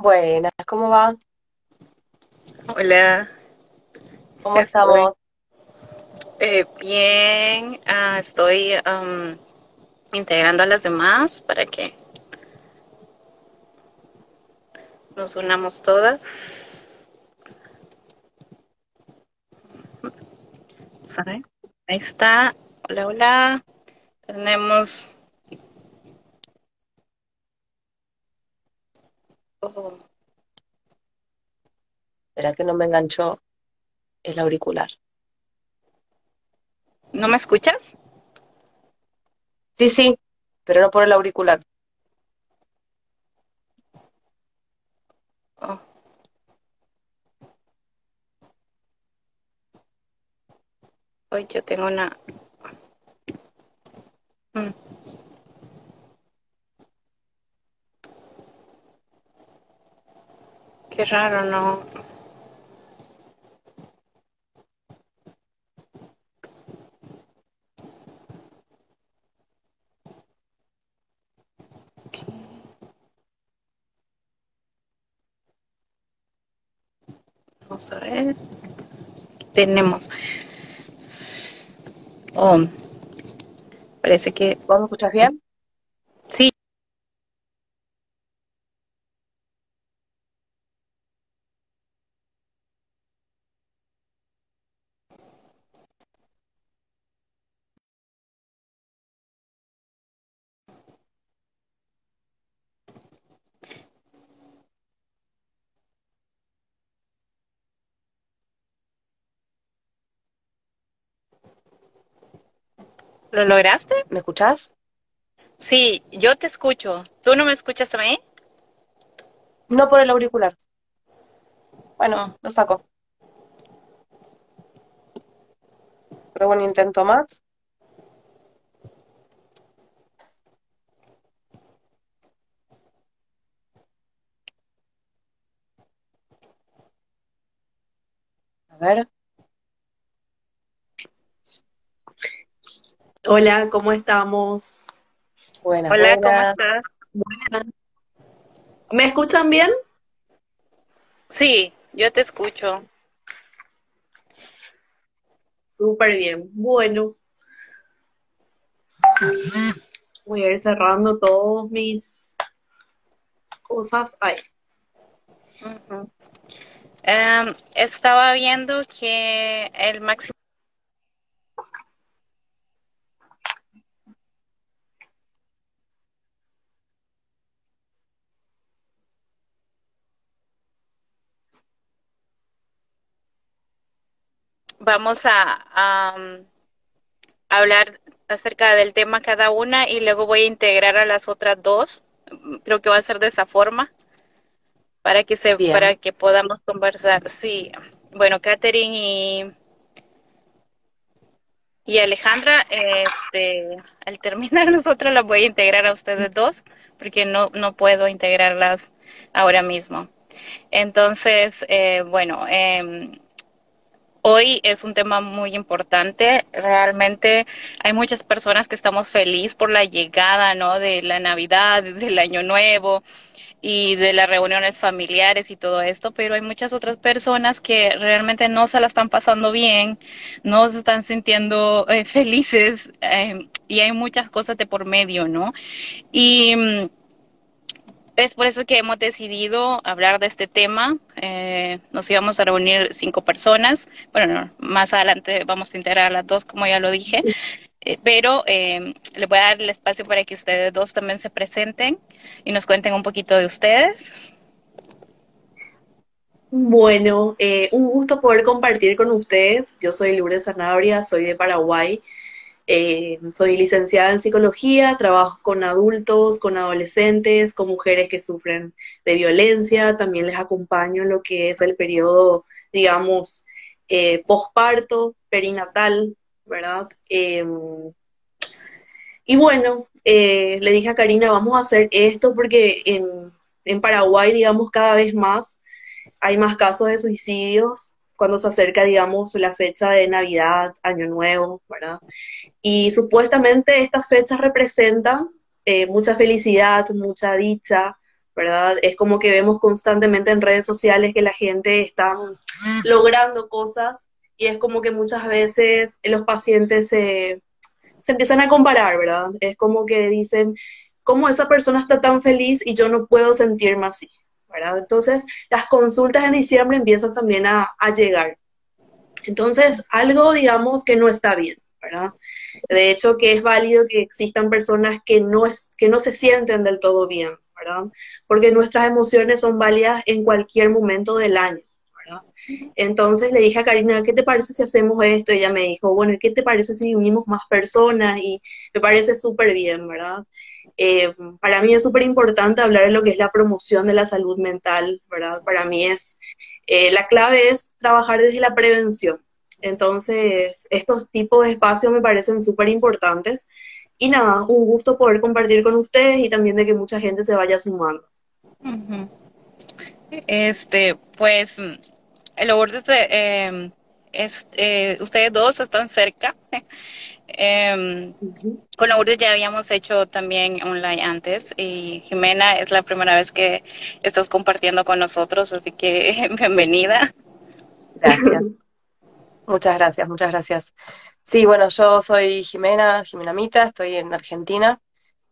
Buenas, ¿cómo va? Hola, ¿Cómo estamos? eh, bien. Ah, estoy am, integrando a las demás para que nos unamos todas. Ahí está. Hola, hola. Tenemos. Oh, Espera que no me enganchó el auricular. ¿no me escuchas? Sí, sí, pero no por el auricular. Oh, hoy yo tengo una. mm, qué raro, ¿no? Vamos a ver. Tenemos. Oh, parece que ¿Vos me escuchás bien? sí. ¿Lo lograste? ¿Me escuchás? Sí, yo te escucho. ¿Tú no me escuchas a mí? No por el auricular. Bueno, Oh, lo saco. Pruebo un intento más. A ver. Hola, ¿cómo estamos? Buenas, hola, ¿cómo buenas. estás? ¿Me escuchan bien? Sí, yo te escucho. Súper bien. Bueno, voy a ir cerrando todas mis cosas. Ahí. Em, estaba viendo que el máximo, vamos a, am, hablar acerca del tema cada una y luego voy a integrar a las otras dos. Creo que va a ser de esa forma para que se, para que podamos conversar. Sí, bueno, Catherine y, y Alejandra, este, al terminar nosotros las voy a integrar a ustedes dos porque no, no puedo integrarlas ahora mismo. Entonces, eh, bueno, eh, hoy es un tema muy importante. Realmente hay muchas personas que estamos felices por la llegada, ¿no? De la Navidad, del Año Nuevo y de las reuniones familiares y todo esto, pero hay muchas otras personas que realmente no se la están pasando bien, no se están sintiendo eh, felices eh, y hay muchas cosas de por medio, ¿no? Y mm, es por eso que hemos decidido hablar de este tema. Eh, nos íbamos a reunir cinco personas. Bueno, no, más adelante vamos a integrar a las dos, como ya lo dije. Eh, pero eh, le voy a dar el espacio para que ustedes dos también se presenten y nos cuenten un poquito de ustedes. Bueno, eh, un gusto poder compartir con ustedes. Yo soy Lourdes Sanabria, soy de Paraguay. Eh, soy licenciada en psicología, trabajo con adultos, con adolescentes, con mujeres que sufren de violencia. También les acompaño en lo que es el periodo, digamos, eh, posparto, perinatal, ¿verdad? Eh, y bueno, eh, le dije a Karina, vamos a hacer esto porque en, en Paraguay, digamos, cada vez más hay más casos de suicidios cuando se acerca, digamos, la fecha de Navidad, Año Nuevo, ¿verdad? Y supuestamente estas fechas representan eh, mucha felicidad, mucha dicha, ¿verdad? Es como que vemos constantemente en redes sociales que la gente está logrando cosas y es como que muchas veces los pacientes se, se empiezan a comparar, ¿verdad? Es como que dicen, ¿cómo esa persona está tan feliz y yo no puedo sentirme así? Entonces, las consultas en diciembre empiezan también a, llegar. Entonces, algo, digamos, que no está bien, ¿verdad? De hecho, que es válido que existan personas que no, es, que no se sienten del todo bien, ¿verdad? Porque nuestras emociones son válidas en cualquier momento del año. Entonces le dije a Karina, ¿qué te parece si hacemos esto? Y ella me dijo, bueno, ¿qué te parece si unimos más personas? Y me parece súper bien, ¿verdad? Eh, para mí es súper importante hablar de lo que es la promoción de la salud mental, ¿verdad? Para mí es, eh, la clave es trabajar desde la prevención. Entonces, estos tipos de espacios me parecen súper importantes. Y nada, un gusto poder compartir con ustedes y también de que mucha gente se vaya sumando. Este, pues, Lourdes, eh, es, eh, ustedes dos están cerca. Eh, Con Lourdes ya habíamos hecho también online antes y Jimena es la primera vez que estás compartiendo con nosotros, así que bienvenida. Gracias. muchas gracias, muchas gracias. Sí, bueno, yo soy Jimena, Jimena Mita, estoy en Argentina.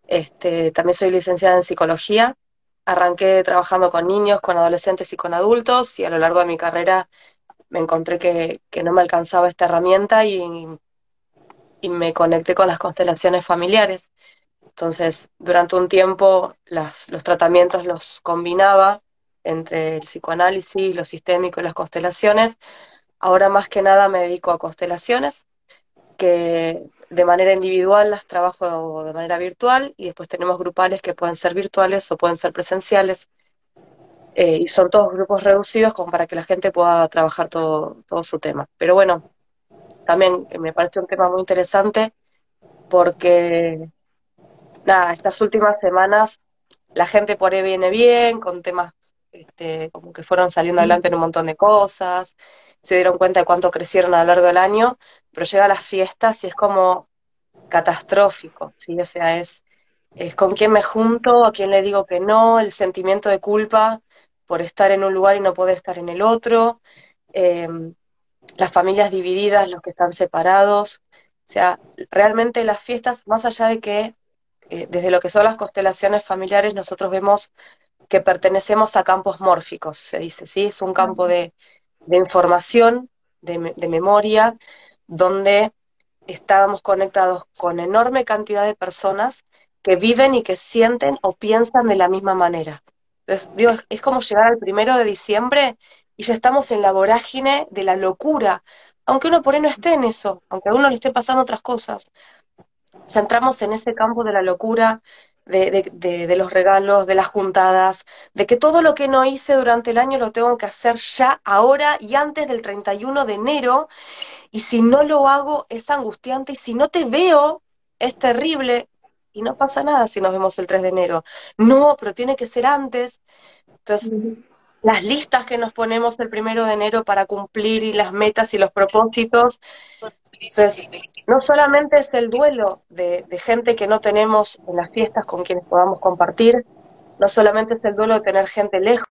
Este, también soy licenciada en psicología. Arranqué trabajando con niños, con adolescentes y con adultos y a lo largo de mi carrera me encontré que, que no me alcanzaba esta herramienta y y me conecté con las constelaciones familiares. Entonces, durante un tiempo los tratamientos los combinaba entre el psicoanálisis, lo sistémico y las constelaciones. Ahora más que nada me dedico a constelaciones, que de manera individual las trabajo de manera virtual y después tenemos grupales que pueden ser virtuales o pueden ser presenciales. Eh, y son todos grupos reducidos para que la gente pueda trabajar todo, todo su tema. Pero bueno, también me parece un tema muy interesante porque, nada, estas últimas semanas la gente por ahí viene bien, con temas este, como que fueron saliendo adelante en un montón de cosas, se dieron cuenta de cuánto crecieron a lo largo del año, pero llega las fiestas y es como catastrófico, ¿sí? O sea, es, es con quién me junto, a quién le digo que no, el sentimiento de culpa por estar en un lugar y no poder estar en el otro. Eh, las familias divididas, los que están separados. O sea, realmente las fiestas, más allá de que eh, desde lo que son las constelaciones familiares, nosotros vemos que pertenecemos a campos mórficos, se dice, ¿sí? Es un campo de, de información, de, de, memoria, donde estábamos conectados con enorme cantidad de personas que viven y que sienten o piensan de la misma manera. Entonces, digo, es como llegar al primero de diciembre y ya estamos en la vorágine de la locura, aunque uno por ahí no esté en eso, aunque a uno le esté pasando otras cosas. Ya entramos en ese campo de la locura, de, de, de, los regalos, de las juntadas, de que todo lo que no hice durante el año lo tengo que hacer ya, ahora y antes del 31 de enero, y si no lo hago es angustiante, y si no te veo es terrible, y no pasa nada si nos vemos el 3 de enero. No, pero tiene que ser antes. Entonces, las listas que nos ponemos el primero de enero para cumplir y las metas y los propósitos. Entonces, no solamente es el duelo de, de, gente que no tenemos en las fiestas con quienes podamos compartir, no solamente es el duelo de tener gente lejos,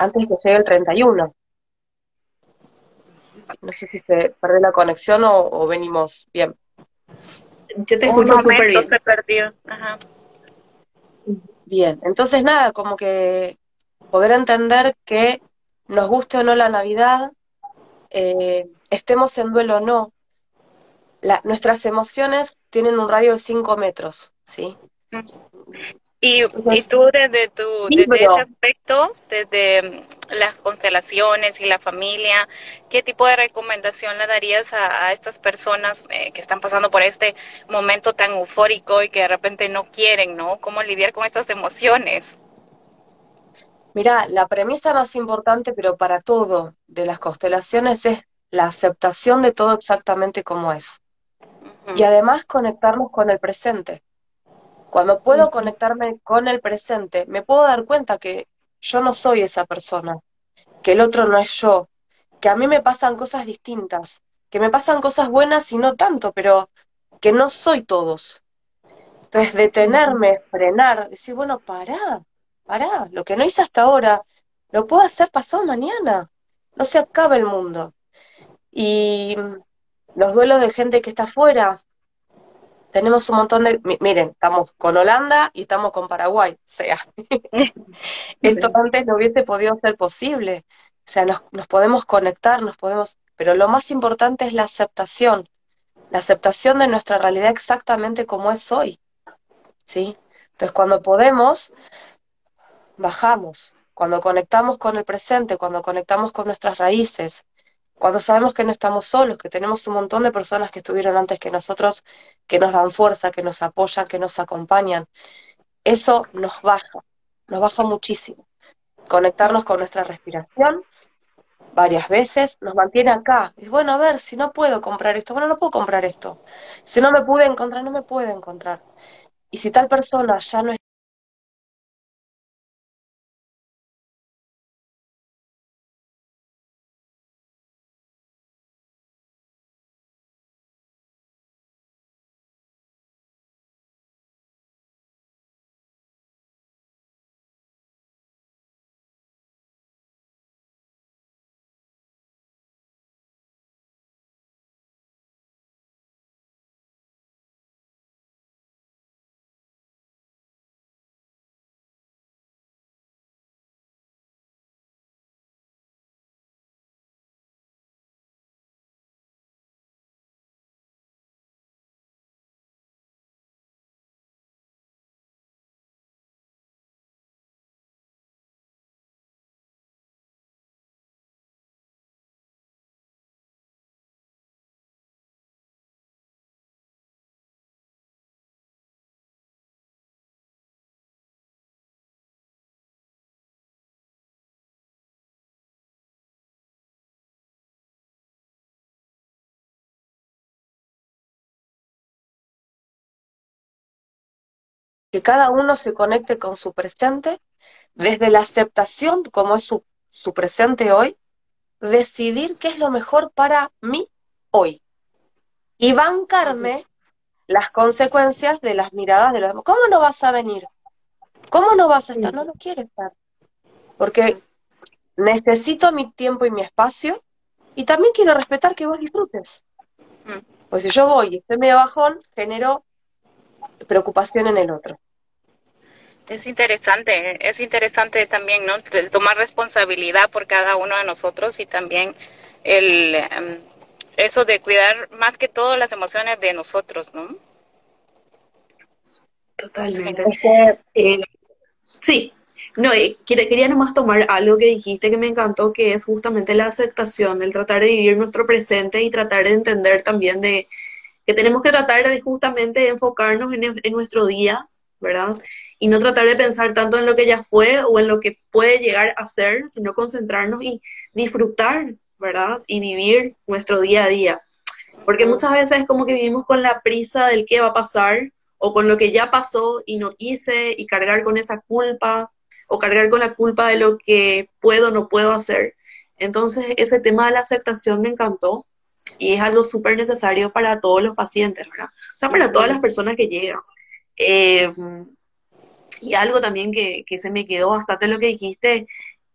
antes que llegue el 31. No sé si se perdió la conexión o, o venimos bien. Yo te escucho súper bien. Se perdió. Ajá. Bien, entonces nada, como que poder entender que nos guste o no la Navidad, eh, estemos en duelo o no, la, nuestras emociones tienen un radio de 5 metros, ¿sí? Y, y tú desde tu desde ese aspecto, desde mm, las constelaciones y la familia, ¿qué tipo de recomendación le darías a, estas personas eh, que están pasando por este momento tan eufórico y que de repente no quieren, ¿no? ¿Cómo lidiar con estas emociones? Mira, la premisa más importante, pero para todo, de las constelaciones es la aceptación de todo exactamente como es. Y además conectarnos con el presente. Cuando puedo conectarme con el presente, me puedo dar cuenta que yo no soy esa persona, que el otro no es yo, que a mí me pasan cosas distintas, que me pasan cosas buenas y no tanto, pero que no soy todos. Entonces, detenerme, frenar, decir, bueno, pará, pará, lo que no hice hasta ahora, lo puedo hacer pasado mañana, no se acaba el mundo. Y los duelos de gente que está afuera, tenemos un montón de, miren, estamos con Holanda y estamos con Paraguay, o sea, esto antes no hubiese podido ser posible, o sea, nos, nos podemos conectar, nos podemos, pero lo más importante es la aceptación, la aceptación de nuestra realidad exactamente como es hoy, ¿sí? Entonces, cuando podemos, bajamos, cuando conectamos con el presente, cuando conectamos con nuestras raíces, cuando sabemos que no estamos solos, que tenemos un montón de personas que estuvieron antes que nosotros, que nos dan fuerza, que nos apoyan, que nos acompañan, eso nos baja, nos baja muchísimo. Conectarnos con nuestra respiración varias veces nos mantiene acá. Es bueno, a ver, si no puedo comprar esto, bueno, no puedo comprar esto. Si no me pude encontrar, no me puedo encontrar. Y si tal persona ya no que cada uno se conecte con su presente, desde la aceptación como es su, su presente hoy, decidir qué es lo mejor para mí hoy y bancarme las consecuencias de las miradas de los demás. ¿Cómo no vas a venir? ¿Cómo no vas a estar? No, no quiero estar. Porque necesito mi tiempo y mi espacio y también quiero respetar que vos disfrutes. Pues si yo voy y estoy medio bajón, genero preocupación en el otro. Es interesante, es interesante también, ¿no? tomar responsabilidad por cada uno de nosotros y también el em, eso de cuidar más que todo las emociones de nosotros, ¿no? Totalmente. Eh, sí, no, eh, quería nomás tomar algo que dijiste que me encantó, que es justamente la aceptación, el tratar de vivir nuestro presente y tratar de entender también de que tenemos que tratar de justamente enfocarnos en, nuestro día, ¿verdad? Y no tratar de pensar tanto en lo que ya fue o en lo que puede llegar a ser, sino concentrarnos y disfrutar, ¿verdad? Y vivir nuestro día a día. Porque muchas veces es como que vivimos con la prisa del qué va a pasar o con lo que ya pasó y no hice y cargar con esa culpa o cargar con la culpa de lo que puedo o no puedo hacer. Entonces ese tema de la aceptación me encantó y es algo súper necesario para todos los pacientes, ¿verdad? O sea, para todas las personas que llegan. Eh, y algo también que, que, se me quedó bastante lo que dijiste,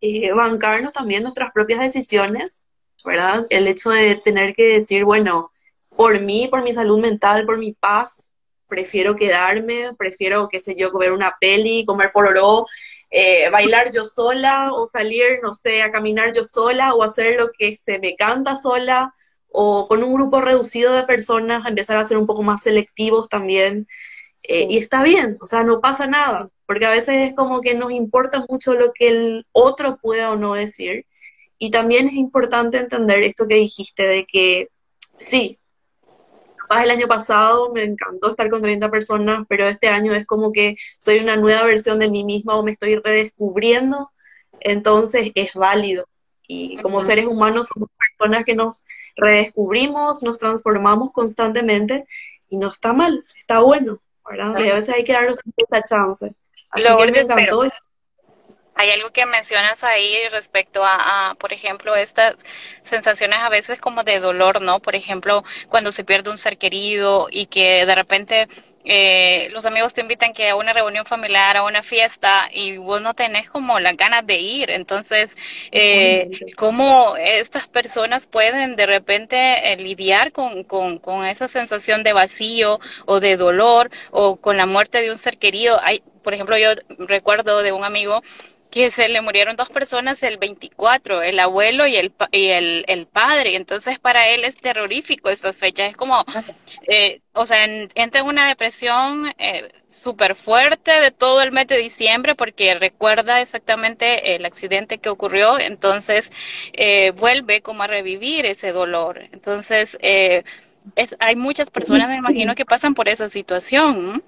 eh, bancarnos también nuestras propias decisiones, ¿verdad? El hecho de tener que decir, bueno, por mí, por mi salud mental, por mi paz, prefiero quedarme, prefiero, qué sé yo, comer una peli, comer pororó, eh, bailar yo sola o salir, no sé, a caminar yo sola o hacer lo que se me canta sola o con un grupo reducido de personas empezar a ser un poco más selectivos también. Eh, y está bien, o sea, no pasa nada. porque a veces es como que nos importa mucho lo que el otro pueda o no decir. Y también es importante entender esto que dijiste de que sí, el año pasado me encantó estar con 30 personas, pero este año es como que soy una nueva versión de mí misma o me estoy redescubriendo, entonces es válido. Y como seres humanos somos personas que nos redescubrimos, nos transformamos constantemente y no está mal, está bueno, ¿verdad? Y a veces hay que darnos esa chance. Así que me encantó. Hay algo que mencionas ahí respecto a, por ejemplo, estas sensaciones a veces como de dolor, ¿no? Por ejemplo, cuando se pierde un ser querido y que de repente eh, los amigos te invitan que a una reunión familiar, a una fiesta y vos no tenés como las ganas de ir. Entonces, eh, ¿cómo estas personas pueden de repente eh, lidiar con, con, con esa sensación de vacío o de dolor o con la muerte de un ser querido? Hay, por ejemplo, yo recuerdo de un amigo que se le murieron dos personas el 24, el abuelo y el, y el, el padre. Entonces para él es terrorífico estas fechas. Es como, eh, o sea, entra en una depresión eh, súper fuerte de todo el mes de diciembre porque recuerda exactamente el accidente que ocurrió. Entonces eh, vuelve como a revivir ese dolor. Entonces eh, es, hay muchas personas, me imagino, que pasan por esa situación.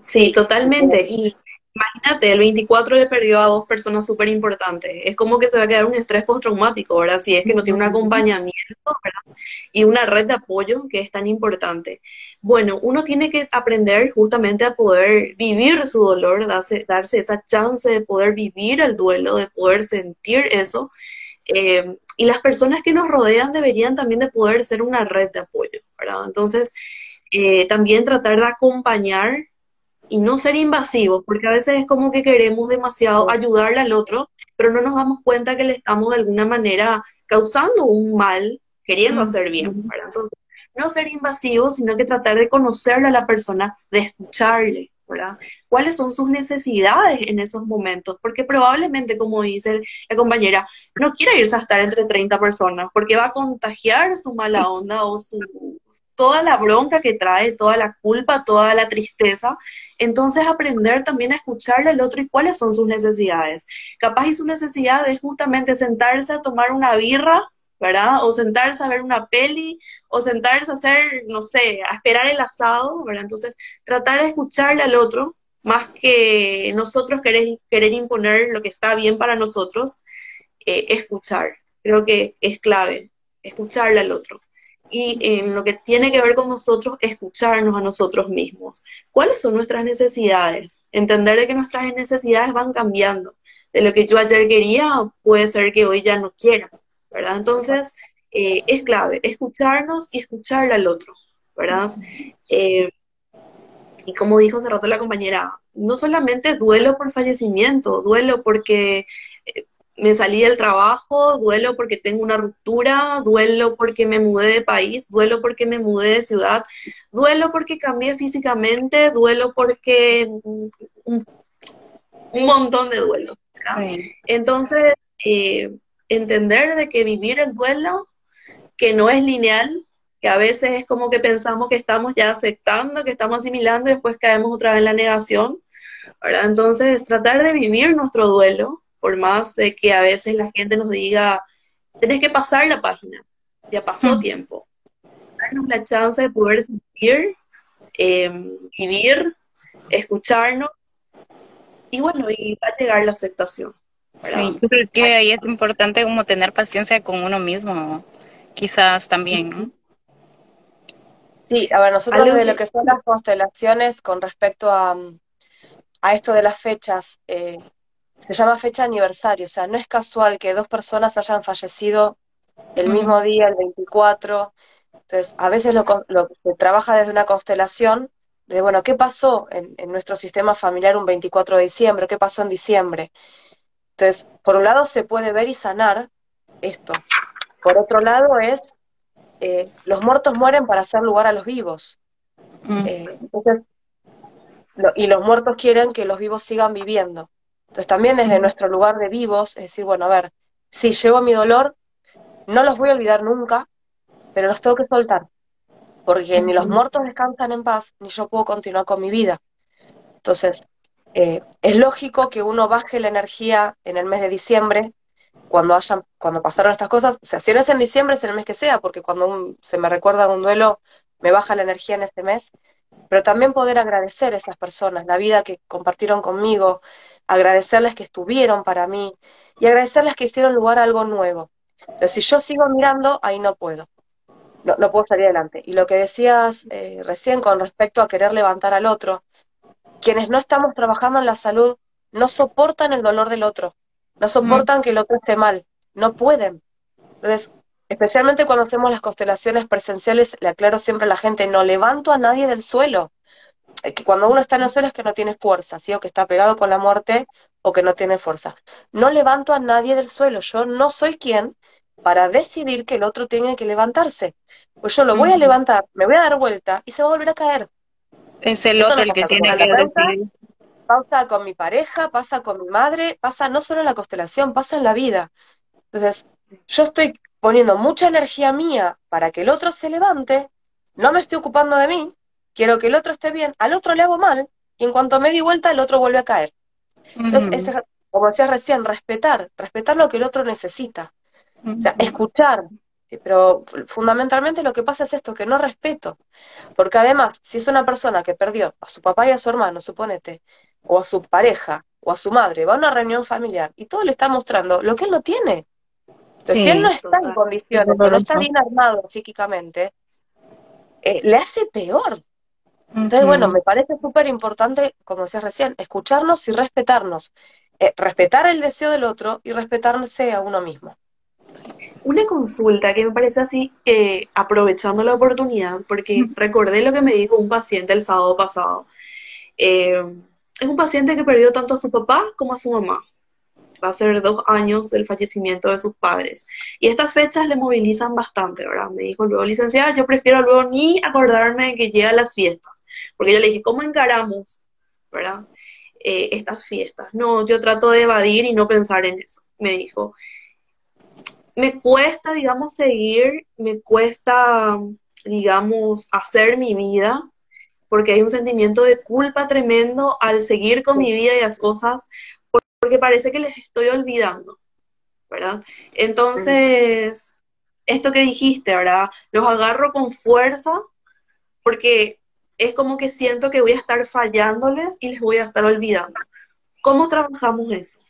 Sí, totalmente. Y Imagínate, el 24 le perdió a dos personas súper importantes. Es como que se va a quedar un estrés postraumático, ¿verdad? Si es que no tiene un acompañamiento, ¿verdad? Y una red de apoyo que es tan importante. Bueno, uno tiene que aprender justamente a poder vivir su dolor, darse, darse esa chance de poder vivir el duelo, de poder sentir eso. Eh, y las personas que nos rodean deberían también de poder ser una red de apoyo, ¿verdad? Entonces, eh, también tratar de acompañar y no ser invasivos, porque a veces es como que queremos demasiado ayudarle al otro, pero no nos damos cuenta que le estamos de alguna manera causando un mal queriendo hacer bien. Entonces, no ser invasivos, sino que tratar de conocerle a la persona, de escucharle, ¿verdad? ¿Cuáles son sus necesidades en esos momentos? Porque probablemente, como dice la compañera, no quiere irse a estar entre 30 personas porque va a contagiar su mala onda o su, toda la bronca que trae, toda la culpa, toda la tristeza. Entonces aprender también a escucharle al otro y cuáles son sus necesidades. Capaz y su necesidad es justamente sentarse a tomar una birra, ¿verdad? O sentarse a ver una peli, o sentarse a hacer, no sé, a esperar el asado, ¿verdad? Entonces tratar de escucharle al otro, más que nosotros querer, querer imponer lo que está bien para nosotros, eh, escuchar. Creo que es clave, escucharle al otro y en lo que tiene que ver con nosotros, escucharnos a nosotros mismos. ¿Cuáles son nuestras necesidades? Entender de que nuestras necesidades van cambiando. De lo que yo ayer quería puede ser que hoy ya no quiera, ¿verdad? Entonces, eh, es clave escucharnos y escucharle al otro, ¿verdad? Eh, y como dijo hace rato la compañera, no solamente duelo por fallecimiento, duelo porque eh, me salí del trabajo, duelo porque tengo una ruptura, duelo porque me mudé de país, duelo porque me mudé de ciudad, duelo porque cambié físicamente, duelo porque un, montón de duelo. Entonces, eh, entender de que vivir el duelo, que no es lineal, que a veces es como que pensamos que estamos ya aceptando, que estamos asimilando y después caemos otra vez en la negación. ¿verdad? Entonces, tratar de vivir nuestro duelo, por más de que a veces la gente nos diga, tenés que pasar la página, ya pasó mm. tiempo. Darnos la chance de poder sentir, em, vivir, escucharnos, y bueno, y va a llegar la aceptación. Sí, yo creo que ahí es importante como tener paciencia con uno mismo, quizás también, ¿no? Sí, a ver, nosotros de lo que son las constelaciones con respecto a, a esto de las fechas, eh, se llama fecha aniversario, o sea, no es casual que dos personas hayan fallecido el mismo día, el 24. Entonces, a veces lo, lo se trabaja desde una constelación de, bueno, ¿qué pasó en, nuestro sistema familiar un 24 de diciembre? ¿Qué pasó en diciembre? Entonces, por un lado se puede ver y sanar esto. Por otro lado es, eh, los muertos mueren para hacer lugar a los vivos. Mm. Eh, entonces, y los muertos quieren que los vivos sigan viviendo. Entonces también desde nuestro lugar de vivos, es decir, bueno, a ver, si llevo mi dolor, no los voy a olvidar nunca, pero los tengo que soltar, porque ni los muertos descansan en paz, ni yo puedo continuar con mi vida. Entonces, Eh, es lógico que uno baje la energía en el mes de diciembre, cuando hayan, cuando pasaron estas cosas, o sea, si no es en diciembre, es en el mes que sea, porque cuando se me recuerda un duelo, me baja la energía en este mes, pero también poder agradecer a esas personas, la vida que compartieron conmigo, agradecerles que estuvieron para mí y agradecerles que hicieron lugar a algo nuevo. Pero si yo sigo mirando, ahí no puedo. No, no puedo salir adelante. Y lo que decías eh, recién con respecto a querer levantar al otro, quienes no estamos trabajando en la salud no soportan el dolor del otro, no soportan que el otro esté mal, no pueden. Entonces, especialmente cuando hacemos las constelaciones presenciales, le aclaro siempre a la gente, no levanto a nadie del suelo. Eh, que cuando uno está en el suelo es que no tiene fuerza, ¿sí? o que está pegado con la muerte o que no tiene fuerza. No levanto a nadie del suelo, yo no soy quien para decidir que el otro tiene que levantarse. Pues yo lo voy a levantar, me voy a dar vuelta y se va a volver a caer. Es el otro el que tiene que decidir. Pasa con mi pareja, pasa con mi madre, pasa no solo en la constelación, pasa en la vida. Entonces, yo estoy poniendo mucha energía mía para que el otro se levante, no me estoy ocupando de mí, quiero que el otro esté bien, al otro le hago mal, y en cuanto me di vuelta, el otro vuelve a caer. Entonces, como decía recién, respetar, respetar lo que el otro necesita. O sea, escuchar. Pero fundamentalmente lo que pasa es esto, que no respeto. Porque además, si es una persona que perdió a su papá y a su hermano, suponete, o a su pareja, o a su madre, va a una reunión familiar y todo le está mostrando lo que él no tiene. Entonces, si él no está en condiciones, no está bien armado psíquicamente, eh, le hace peor. Entonces, bueno, me parece súper importante, como decía recién, escucharnos y respetarnos. Eh, respetar el deseo del otro y respetarse a uno mismo. Una consulta que me parece así, eh, aprovechando la oportunidad, porque recordé lo que me dijo un paciente el sábado pasado. Eh, es un paciente que perdió tanto a su papá como a su mamá. Va a ser dos años del fallecimiento de sus padres. Y estas fechas le movilizan bastante, ¿verdad? Me dijo luego, licenciada, yo prefiero luego ni acordarme de que llegan las fiestas. Porque yo le dije, ¿cómo encaramos, ¿verdad? Eh, estas fiestas. No, yo trato de evadir y no pensar en eso. Me dijo, me cuesta, digamos, seguir, me cuesta, digamos, hacer mi vida, porque hay un sentimiento de culpa tremendo al seguir con mi vida y las cosas, porque parece que les estoy olvidando, ¿verdad? Entonces, esto que dijiste, ¿verdad? Los agarro con fuerza, porque es como que siento que voy a estar fallándoles y les voy a estar olvidando. ¿Cómo trabajamos eso?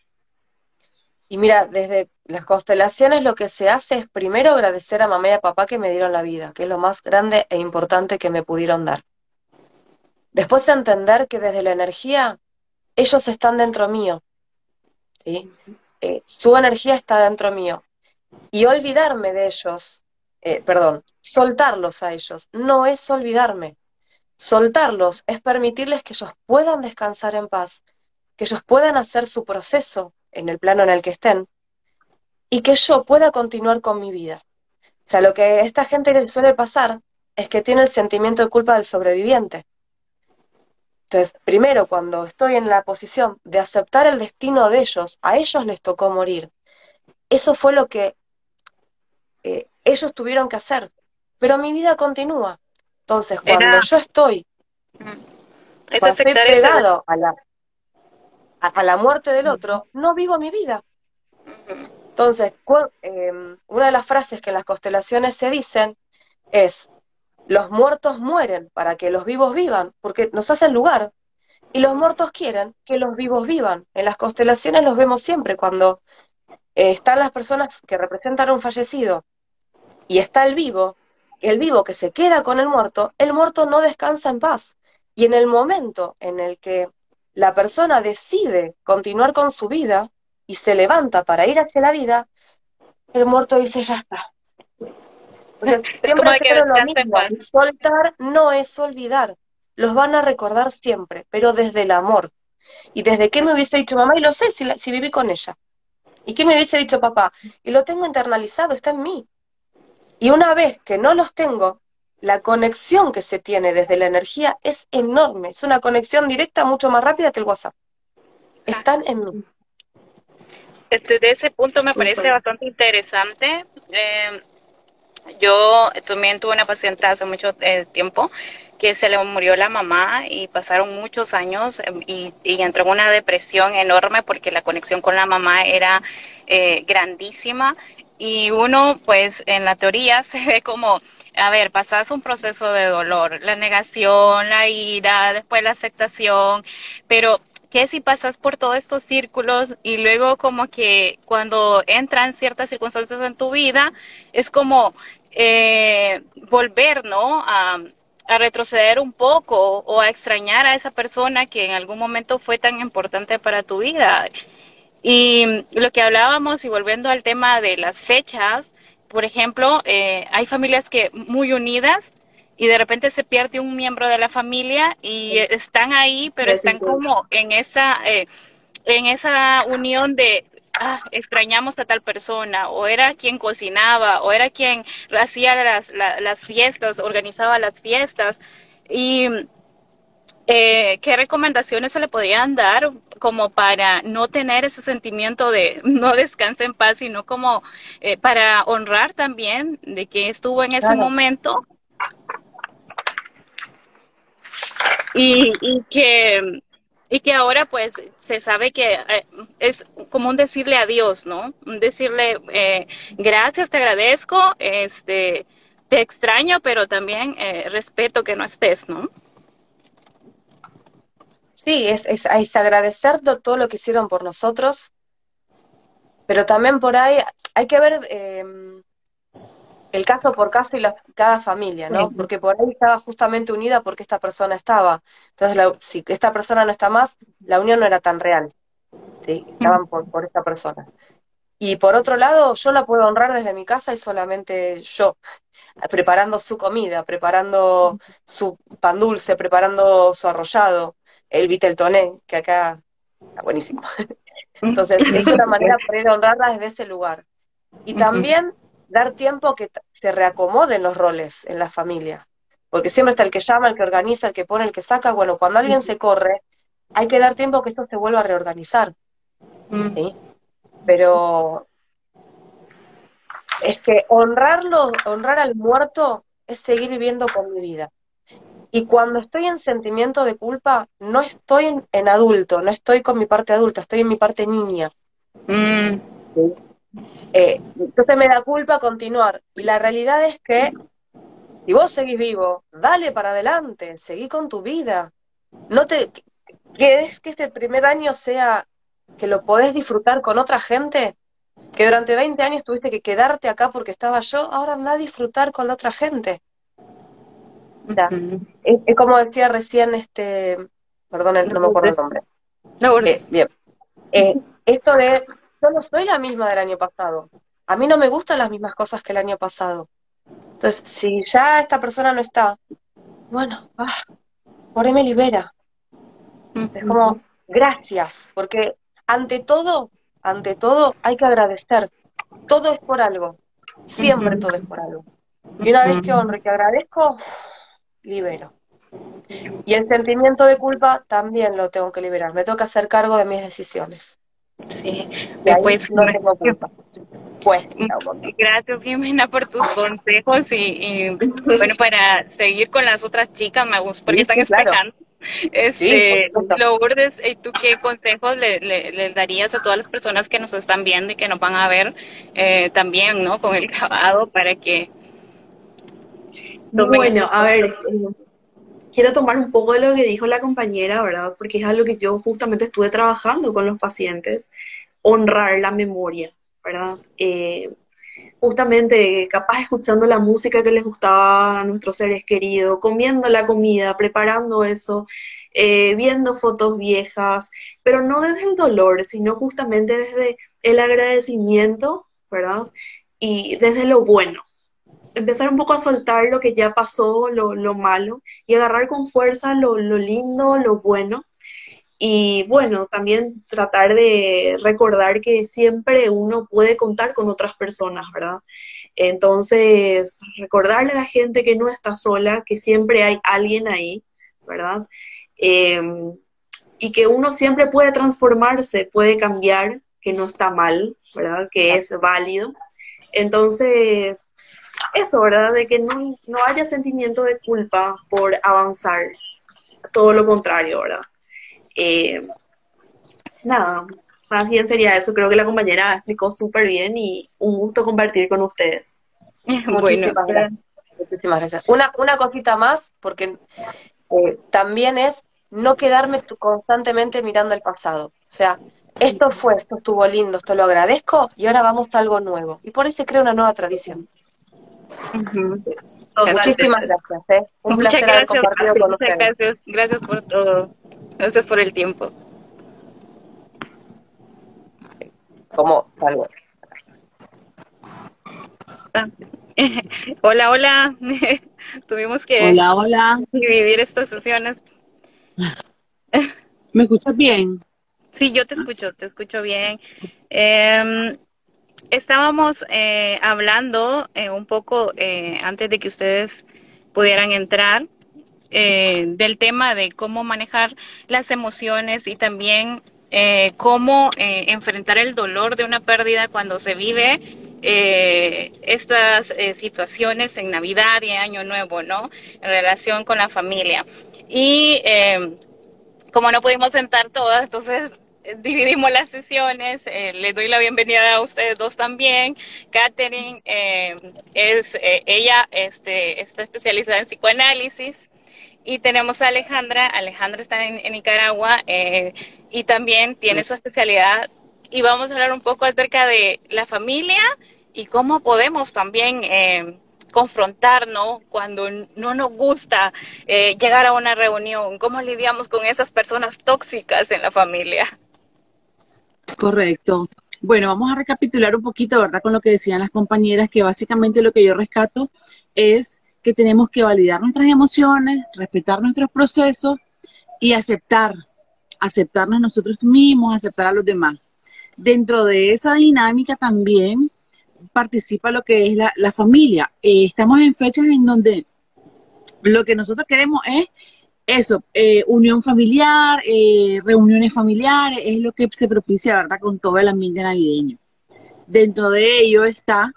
Y mira, desde las constelaciones lo que se hace es primero agradecer a mamá y a papá que me dieron la vida, que es lo más grande e importante que me pudieron dar. Después entender que desde la energía ellos están dentro mío, ¿sí? Eh, su energía está dentro mío. Y olvidarme de ellos, eh, perdón, soltarlos a ellos, no es olvidarme. Soltarlos es permitirles que ellos puedan descansar en paz, que ellos puedan hacer su proceso en el plano en el que estén, y que yo pueda continuar con mi vida. O sea, lo que a esta gente le suele pasar es que tiene el sentimiento de culpa del sobreviviente. Entonces, primero, cuando estoy en la posición de aceptar el destino de ellos, a ellos les tocó morir. Eso fue lo que eh, ellos tuvieron que hacer. Pero mi vida continúa. Entonces, cuando yo estoy, mm. cuando estoy pegado a la, a la muerte del otro, no vivo mi vida. Entonces, em, una de las frases que en las constelaciones se dicen es, los muertos mueren para que los vivos vivan, porque nos hacen lugar, y los muertos quieren que los vivos vivan. En las constelaciones los vemos siempre cuando eh, están las personas que representan a un fallecido y está el vivo, el vivo que se queda con el muerto, el muerto no descansa en paz. Y en el momento en el que la persona decide continuar con su vida y se levanta para ir hacia la vida, el muerto dice, ya está. siempre que lo mismo. Soltar no es olvidar. Los van a recordar siempre, pero desde el amor. Y desde qué me hubiese dicho mamá, y lo sé si, si viví con ella. ¿Y qué me hubiese dicho papá? Y lo tengo internalizado, está en mí. Y una vez que no los tengo, la conexión que se tiene desde la energía es enorme, es una conexión directa mucho más rápida que el WhatsApp. Están en mí. Este, de ese punto me parece bastante interesante. Eh, yo también tuve una paciente hace mucho eh, tiempo que se le murió la mamá y pasaron muchos años em, y, entró en una depresión enorme porque la conexión con la mamá era eh, grandísima y uno pues en la teoría se ve como, a ver, pasas un proceso de dolor, la negación, la ira, después la aceptación, pero ¿qué si pasas por todos estos círculos y luego como que cuando entran ciertas circunstancias en tu vida, es como eh, volver, ¿no? A, a retroceder un poco o a extrañar a esa persona que en algún momento fue tan importante para tu vida. Y lo que hablábamos y volviendo al tema de las fechas, por ejemplo, eh, hay familias que muy unidas y de repente se pierde un miembro de la familia y están ahí, pero están como en esa, eh, en esa unión de ah, extrañamos a tal persona, o era quien cocinaba, o era quien hacía las, las fiestas, organizaba las fiestas. Y eh, ¿qué recomendaciones se le podrían dar como para no tener ese sentimiento de no descanse en paz, sino como eh, para honrar también de que estuvo en ese momento? Y, y, que y que ahora pues se sabe que eh, es como un decirle adiós, ¿no? Un decirle eh, gracias, te agradezco, este, te extraño, pero también eh, respeto que no estés, ¿no? Sí, es, es, es agradecer todo lo que hicieron por nosotros, pero también por ahí hay que ver em, el caso por caso y la, cada familia, ¿no? Porque por ahí estaba justamente unida porque esta persona estaba. Entonces, si esta persona no está más, la unión no era tan real. ¿sí? Estaban por, por esta persona. Y por otro lado, yo la puedo honrar desde mi casa y solamente yo, preparando su comida, preparando su pan dulce, preparando su arrollado, el viteltoné, que acá está buenísimo. Entonces, es una manera de honrarla desde ese lugar. Y también dar tiempo que se reacomoden los roles en la familia. Porque siempre está el que llama, el que organiza, el que pone, el que saca. Bueno, cuando alguien se corre, hay que dar tiempo que esto se vuelva a reorganizar. Mm. ¿sí? Pero es que honrarlo, honrar al muerto es seguir viviendo con mi vida. Y cuando estoy en sentimiento de culpa, no estoy en, adulto, no estoy con mi parte adulta, estoy en mi parte niña. Mm. Eh, entonces me da culpa continuar. Y la realidad es que si vos seguís vivo, dale para adelante, seguí con tu vida. No te querés que este primer año sea que lo podés disfrutar con otra gente, que durante 20 años tuviste que quedarte acá porque estaba yo, ahora anda a disfrutar con la otra gente. Es, como decía recién este, perdón, no me acuerdo el nombre. No, eh, bien. Eh, esto de yo no soy la misma del año pasado. A mí no me gustan las mismas cosas que el año pasado. Entonces, si ya esta persona no está, bueno, ah, por ahí me libera. Es como, gracias, porque ante todo, ante todo hay que agradecer. Todo es por algo. Siempre todo es por algo. Y una vez que honro y que agradezco, libero. Y el sentimiento de culpa también lo tengo que liberar. Me tengo que hacer cargo de mis decisiones. Sí, después no Pues, gracias Jimena por tus consejos y, bueno para seguir con las otras chicas me gusta porque están esperando. Este Lourdes ¿y tú qué consejos le, les darías a todas las personas que nos están viendo y que nos van a ver eh, también no con el grabado para que bueno a ver quiero tomar un poco de lo que dijo la compañera, ¿verdad? Porque es algo que yo justamente estuve trabajando con los pacientes, honrar la memoria, ¿verdad? Eh, justamente capaz escuchando la música que les gustaba a nuestros seres queridos, comiendo la comida, preparando eso, eh, viendo fotos viejas, pero no desde el dolor, sino justamente desde el agradecimiento, ¿verdad? Y desde lo bueno, empezar un poco a soltar lo que ya pasó, lo, lo malo, y agarrar con fuerza lo, lo, lindo, lo bueno. Y bueno, también tratar de recordar que siempre uno puede contar con otras personas, ¿verdad? Entonces, recordarle a la gente que no está sola, que siempre hay alguien ahí, ¿verdad? Em, y que uno siempre puede transformarse, puede cambiar, que no está mal, ¿verdad? Que es válido. Entonces, eso, ¿verdad? De que no, no haya sentimiento de culpa por avanzar, todo lo contrario, ¿verdad? Eh, nada, más bien sería eso. Creo que la compañera explicó súper bien y un gusto compartir con ustedes. Muchísimas gracias. Muchísimas gracias. Una, una cosita más, porque eh, también es no quedarme constantemente mirando el pasado. O sea, esto fue, esto estuvo lindo, esto lo agradezco y ahora vamos a algo nuevo. Y por eso se crea una nueva tradición. Muchísimas gracias. ¿eh? Un placer haber compartido con ustedes. Gracias, gracias por todo. Gracias por el tiempo. ¿Cómo salgo? Ah. hola, hola. Tuvimos que hola, hola. dividir estas sesiones. ¿Me escuchas bien? Sí, yo te escucho, te escucho bien. Eh, estábamos eh, hablando eh, un poco eh, antes de que ustedes pudieran entrar del tema de cómo manejar las emociones y también cómo enfrentar el dolor de una pérdida cuando se vive estas situaciones en Navidad y Año Nuevo, ¿no? En relación con la familia. Y como no pudimos sentar todas, entonces dividimos las sesiones. Eh, les doy la bienvenida a ustedes dos también. Katherine eh, es eh, ella este, está especializada en psicoanálisis. Y tenemos a Alejandra. Alejandra está en, Nicaragua y también tiene su especialidad. Y vamos a hablar un poco acerca de la familia y cómo podemos también confrontarnos cuando no nos gusta llegar a una reunión, cómo lidiamos con esas personas tóxicas en la familia. Correcto. Bueno, vamos a recapitular un poquito, ¿verdad? Con lo que decían las compañeras, que básicamente lo que yo rescato es que tenemos que validar nuestras emociones, respetar nuestros procesos y aceptar, aceptarnos nosotros mismos, aceptar a los demás. Dentro de esa dinámica también participa lo que es la, familia. Eh, estamos en fechas en donde lo que nosotros queremos es eso, eh, unión familiar, eh, reuniones familiares, es lo que se propicia, ¿verdad?, con todo el ambiente navideño. Dentro de ello está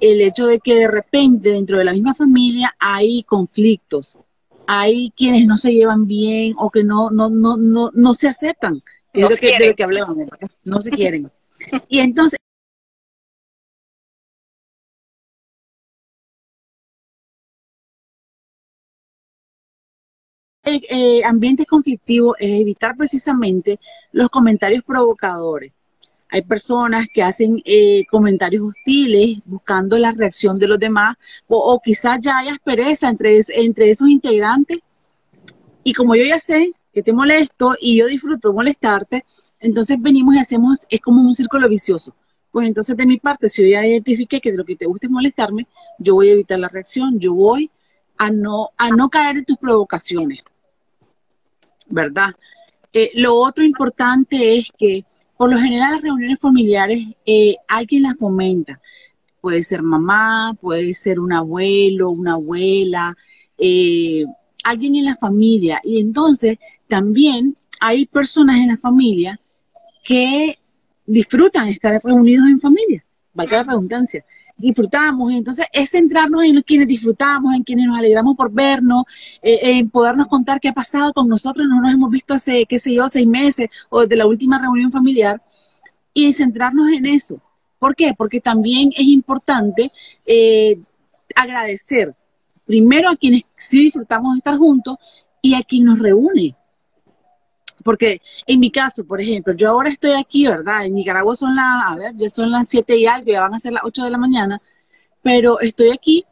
el hecho de que de repente dentro de la misma familia hay conflictos, hay quienes no se llevan bien o que no, no, no, no, no se aceptan, es lo que, de lo que hablamos, no se quieren. Y entonces eh, ambientes conflictivos es evitar precisamente los comentarios provocadores. Hay personas que hacen eh, comentarios hostiles buscando la reacción de los demás o, quizás ya hay aspereza entre, entre esos integrantes y como yo ya sé que te molesto y yo disfruto molestarte, entonces venimos y hacemos, es como un círculo vicioso. Pues entonces de mi parte, si yo ya identifiqué que de lo que te gusta es molestarme, yo voy a evitar la reacción, yo voy a no, a no caer en tus provocaciones. ¿Verdad? Eh, lo otro importante es que por lo general las reuniones familiares eh, hay quien las fomenta. Puede ser mamá, puede ser un abuelo, una abuela, eh, alguien en la familia. Y entonces también hay personas en la familia que disfrutan estar reunidos en familia, valga la redundancia disfrutamos. Entonces es centrarnos en quienes disfrutamos, en quienes nos alegramos por vernos, eh, en podernos contar qué ha pasado con nosotros. No nos hemos visto hace, qué sé yo, seis meses o desde la última reunión familiar. Y centrarnos en eso. ¿Por qué? Porque también es importante eh, agradecer primero a quienes sí disfrutamos de estar juntos y a quien nos reúne porque en mi caso, por ejemplo, yo ahora estoy aquí, ¿verdad? En Nicaragua son las, a ver, ya son las 7 y algo, ya van a ser las 8 de la mañana, pero estoy aquí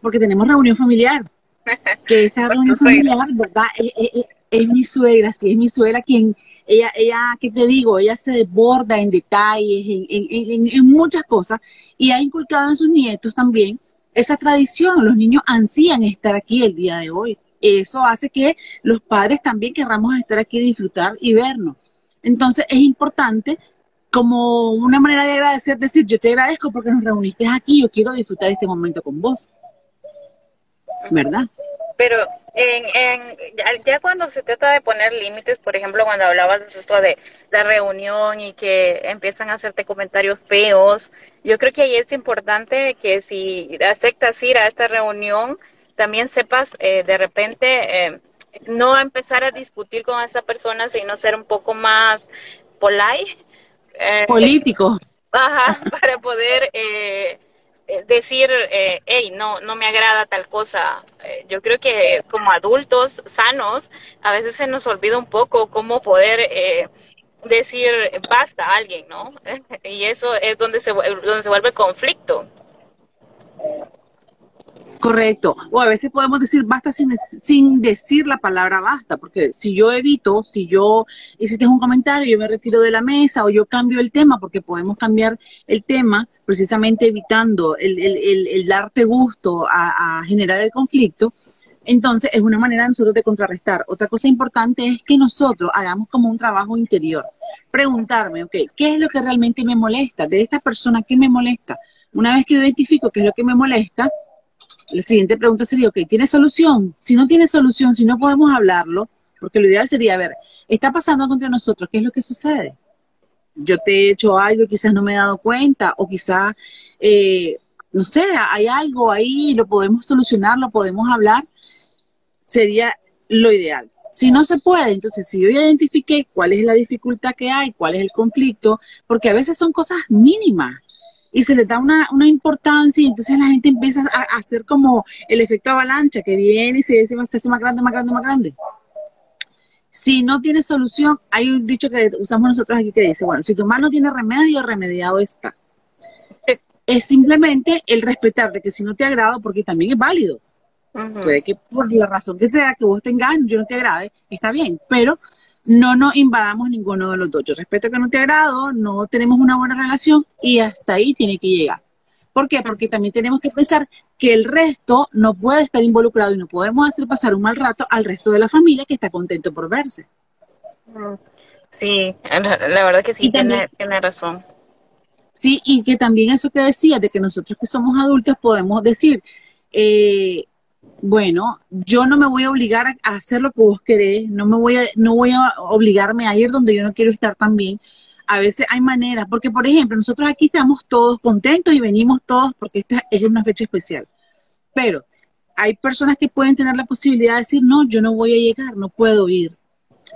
porque tenemos reunión familiar. Que esta reunión familiar, ¿verdad? Es, mi suegra, sí, es mi suegra quien, ella, ella, ¿qué te digo? Ella se desborda en detalles, en, en, en muchas cosas, y ha inculcado en sus nietos también esa tradición. Los niños ansían estar aquí el día de hoy eso hace que los padres también querramos estar aquí, disfrutar y vernos. Entonces es importante como una manera de agradecer, decir, yo te agradezco porque nos reuniste aquí, yo quiero disfrutar este momento con vos. ¿Verdad? Pero en, ya, cuando se trata de poner límites, por ejemplo, cuando hablabas de esto de la reunión y que empiezan a hacerte comentarios feos, yo creo que ahí es importante que si aceptas ir a esta reunión, también sepas eh, de repente eh, no empezar a discutir con esa persona, sino ser un poco más polite. Eh, Político. Ajá, para poder eh, decir, eh, hey, no, no me agrada tal cosa. Yo creo que como adultos sanos, a veces se nos olvida un poco cómo poder eh, decir basta a alguien, ¿no? y eso es donde se, donde se vuelve conflicto. Correcto. O a veces podemos decir basta sin, sin decir la palabra basta, porque si yo evito, si yo hiciste un comentario, yo me retiro de la mesa o yo cambio el tema, porque podemos cambiar el tema precisamente evitando el, darte gusto a, generar el conflicto, entonces es una manera de nosotros de contrarrestar. Otra cosa importante es que nosotros hagamos como un trabajo interior. Preguntarme, ¿qué es lo que realmente me molesta? De esta persona, ¿qué me molesta? Una vez que identifico qué es lo que me molesta, la siguiente pregunta sería, ok, ¿tiene solución? Si no tiene solución, si no podemos hablarlo, porque lo ideal sería, ver, está pasando contra nosotros, ¿qué es lo que sucede? Yo te he hecho algo, quizás no me he dado cuenta, o quizás, eh, no sé, hay algo ahí, lo podemos solucionar, lo podemos hablar, sería lo ideal. Si no se puede, entonces si yo ya identifiqué cuál es la dificultad que hay, cuál es el conflicto, porque a veces son cosas mínimas, y se les da una, una importancia y entonces la gente empieza a, hacer como el efecto avalancha que viene y se, hace más grande, más grande, más grande. Si no tiene solución, hay un dicho que usamos nosotros aquí que dice, bueno, si tu mal no tiene remedio, remediado está. Es simplemente el respetar de que si no te agrada, porque también es válido. Puede que por la razón que te da, que vos tengas, yo no te agrade, está bien, pero no nos invadamos ninguno de los dos. Yo respeto que no te agrado, no tenemos una buena relación y hasta ahí tiene que llegar. ¿Por qué? Porque también tenemos que pensar que el resto no puede estar involucrado y no podemos hacer pasar un mal rato al resto de la familia que está contento por verse. Sí, la verdad que sí, tiene, tiene razón. Sí, y que también eso que decía, de que nosotros que somos adultos podemos decir, eh, bueno, yo no me voy a obligar a hacer lo que vos querés, no me voy a, no voy a obligarme a ir donde yo no quiero estar también. A veces hay maneras, porque por ejemplo, nosotros aquí estamos todos contentos y venimos todos porque esta es una fecha especial. Pero hay personas que pueden tener la posibilidad de decir, no, yo no voy a llegar, no puedo ir.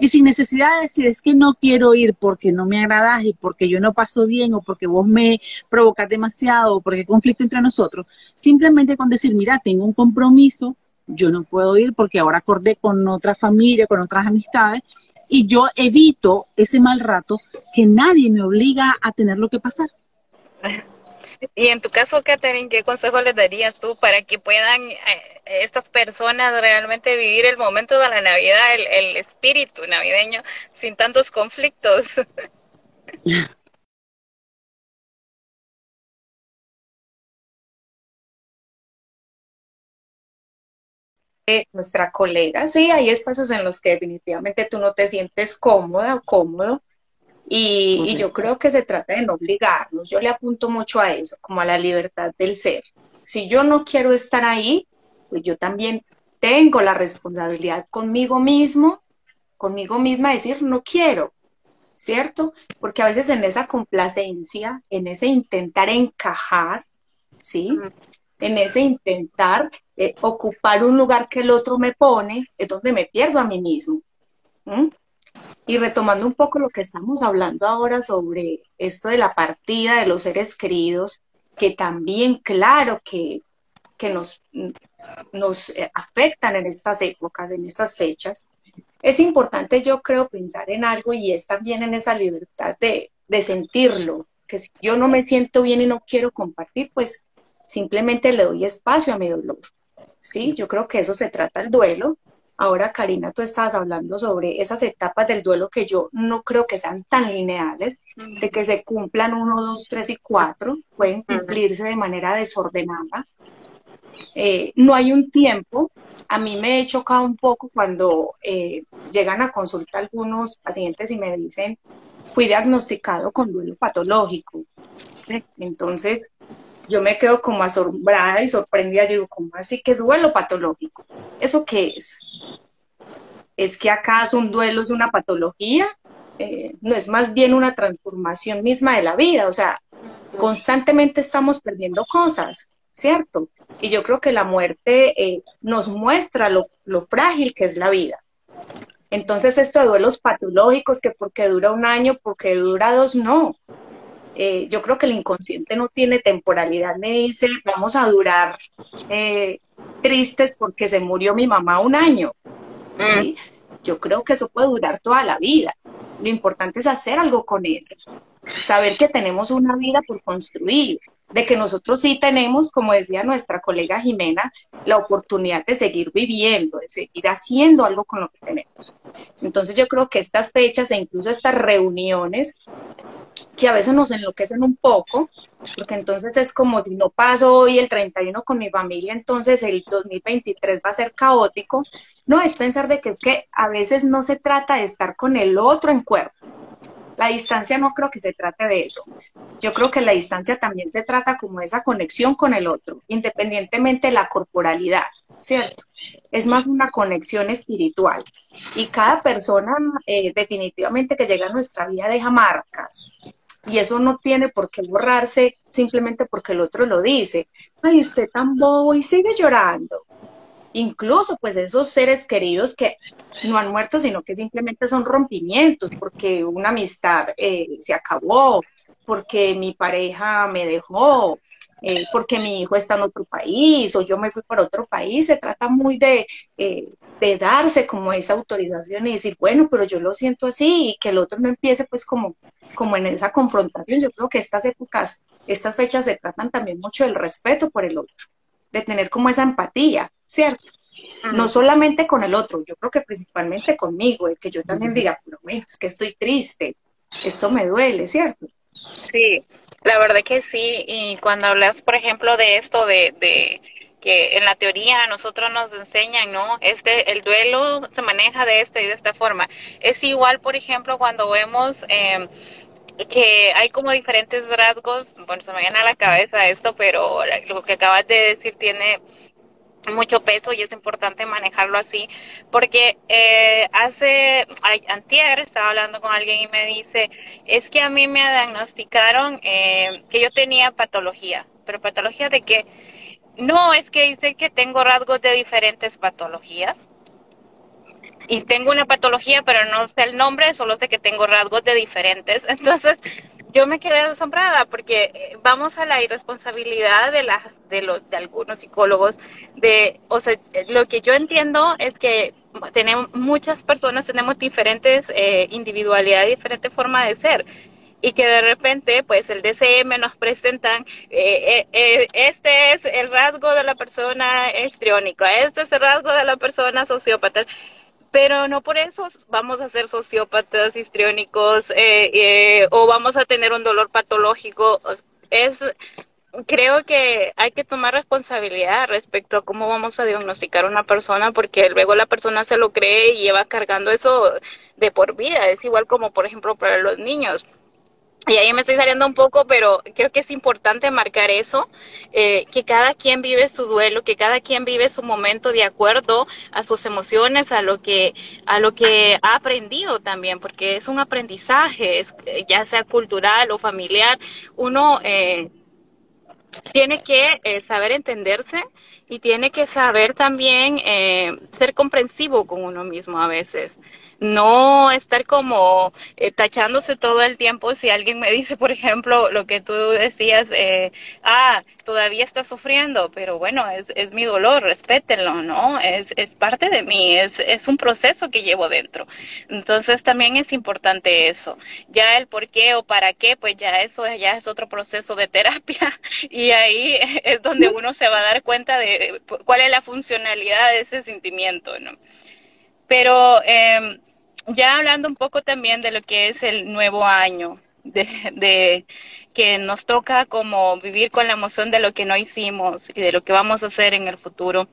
Y sin necesidad de decir, es que no quiero ir porque no me agradas y porque yo no paso bien o porque vos me provocas demasiado o porque hay conflicto entre nosotros, simplemente con decir, mira, tengo un compromiso, yo no puedo ir porque ahora acordé con otra familia, con otras amistades y yo evito ese mal rato que nadie me obliga a tener lo que pasar. Y en tu caso, Catherine, ¿qué consejo les darías tú para que puedan eh, estas personas realmente vivir el momento de la Navidad, el, el espíritu navideño, sin tantos conflictos? nuestra colega, sí, hay espacios en los que definitivamente tú no te sientes cómoda o cómodo, y, yo creo que se trata de no obligarnos. Yo le apunto mucho a eso, como a la libertad del ser. Si yo no quiero estar ahí, pues yo también tengo la responsabilidad conmigo mismo, conmigo misma, de decir no quiero, ¿cierto? Porque a veces en esa complacencia, en ese intentar encajar, ¿sí? En ese intentar eh, ocupar un lugar que el otro me pone, es donde me pierdo a mí mismo. Y retomando un poco lo que estamos hablando ahora sobre esto de la partida de los seres queridos, que también, claro, que, que nos, nos eh, afectan en estas épocas, en estas fechas, es importante, yo creo, pensar en algo y es también en esa libertad de, de sentirlo, que si yo no me siento bien y no quiero compartir, pues simplemente le doy espacio a mi dolor. Sí, yo creo que eso se trata el duelo, Ahora, Karina, tú estabas hablando sobre esas etapas del duelo que yo no creo que sean tan lineales, de que se cumplan uno, dos, tres y cuatro, pueden cumplirse de manera desordenada. Eh, no hay un tiempo. A mí me he chocado un poco cuando eh, llegan a consulta algunos pacientes y me dicen, fui diagnosticado con duelo patológico. Entonces, yo me quedo como asombrada y sorprendida. Yo digo, ¿cómo así que duelo patológico? ¿Eso qué es? ¿Es que acaso un duelo es una patología? Eh, no es más bien una transformación misma de la vida. O sea, constantemente estamos perdiendo cosas, ¿cierto? Y yo creo que la muerte eh, nos muestra lo, lo frágil que es la vida. Entonces, esto de duelos patológicos, que porque dura un año, porque dura dos, no. Eh, yo creo que el inconsciente no tiene temporalidad, me dice, vamos a durar eh, tristes porque se murió mi mamá un año. Mm. Yo creo que eso puede durar toda la vida. Lo importante es hacer algo con eso, saber que tenemos una vida por construir, de que nosotros sí tenemos, como decía nuestra colega Jimena, la oportunidad de seguir viviendo, de seguir haciendo algo con lo que tenemos. Entonces yo creo que estas fechas e incluso estas reuniones que a veces nos enloquecen un poco, porque entonces es como si no paso hoy el 31 con mi familia, entonces el 2023 va a ser caótico. No, es pensar de que es que a veces no se trata de estar con el otro en cuerpo. La distancia no creo que se trate de eso. Yo creo que la distancia también se trata como esa conexión con el otro, independientemente de la corporalidad, ¿cierto? Es más una conexión espiritual. Y cada persona eh, definitivamente que llega a nuestra vida deja marcas, y eso no tiene por qué borrarse simplemente porque el otro lo dice. Ay, usted tan bobo y sigue llorando. Incluso pues esos seres queridos que no han muerto, sino que simplemente son rompimientos, porque una amistad eh, se acabó, porque mi pareja me dejó, eh, porque mi hijo está en otro país o yo me fui para otro país. Se trata muy de, eh, de darse como esa autorización y decir, bueno, pero yo lo siento así y que el otro no empiece pues como como en esa confrontación. Yo creo que estas épocas, estas fechas se tratan también mucho del respeto por el otro, de tener como esa empatía, ¿cierto? No solamente con el otro, yo creo que principalmente conmigo, de que yo también diga, pero es que estoy triste, esto me duele, ¿cierto? Sí, la verdad que sí. Y cuando hablas, por ejemplo, de esto de, de que en la teoría a nosotros nos enseñan, ¿no? Este, el duelo se maneja de esta y de esta forma. Es igual, por ejemplo, cuando vemos eh, que hay como diferentes rasgos, bueno, se me viene a la cabeza esto, pero lo que acabas de decir tiene mucho peso y es importante manejarlo así porque eh, hace antier estaba hablando con alguien y me dice es que a mí me diagnosticaron eh, que yo tenía patología pero patología de que no, es que dice que tengo rasgos de diferentes patologías. Y tengo una patología, pero no sé el nombre, solo sé que tengo rasgos de diferentes. Entonces, yo me quedé asombrada porque eh, vamos a la irresponsabilidad de las de los de algunos psicólogos de o sea lo que yo entiendo es que tenemos muchas personas tenemos diferentes eh, individualidades diferente forma de ser y que de repente pues el DCM nos presentan eh, eh, eh, este es el rasgo de la persona estriónica, este es el rasgo de la persona sociópata pero no por eso vamos a ser sociópatas histriónicos o vamos a tener un dolor patológico. Es, creo que hay que tomar responsabilidad respecto a cómo vamos a diagnosticar a una persona, porque luego la persona se lo cree y lleva cargando eso de por vida. Es igual como, por ejemplo, para los niños y ahí me estoy saliendo un poco, pero creo que es importante marcar eso, eh, que cada quien vive su duelo, que cada quien vive su momento de acuerdo a sus emociones, a lo que, a lo que ha aprendido también, porque es un aprendizaje, es, ya sea cultural o familiar, uno eh, tiene que eh, saber entenderse y tiene que saber también ser comprensivo con uno mismo a veces no estar como eh, tachándose todo el tiempo si alguien me dice, por ejemplo, lo que tú decías, eh, ah, todavía está sufriendo, pero bueno, es, es mi dolor, respétenlo, ¿no? Es, es parte de mí, es, es un proceso que llevo dentro. Entonces también es importante eso. Ya el por qué o para qué, pues ya eso ya es otro proceso de terapia y ahí es donde uno se va a dar cuenta de cuál es la funcionalidad de ese sentimiento, ¿no? Pero eh, ya hablando un poco también de lo que es el nuevo año, de, que nos toca como vivir con la emoción de lo que no hicimos y de lo que vamos a hacer en el futuro.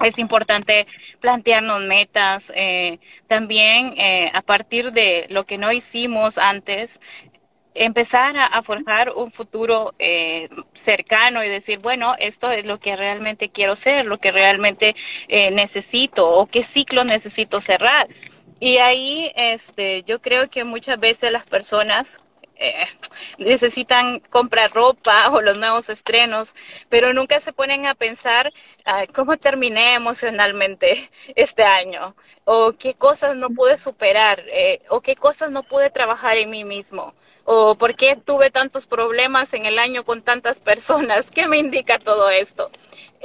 Es importante plantearnos metas, eh, también eh, a partir de lo que no hicimos antes, empezar a, forjar un futuro eh, cercano y decir, bueno, esto es lo que realmente quiero ser, lo que realmente eh, necesito o qué ciclo necesito cerrar. Y ahí este, yo creo que muchas veces las personas eh, necesitan comprar ropa o los nuevos estrenos, pero nunca se ponen a pensar cómo terminé emocionalmente este año, o qué cosas no pude superar, eh, o qué cosas no pude trabajar en mí mismo, o por qué tuve tantos problemas en el año con tantas personas. ¿Qué me indica todo esto?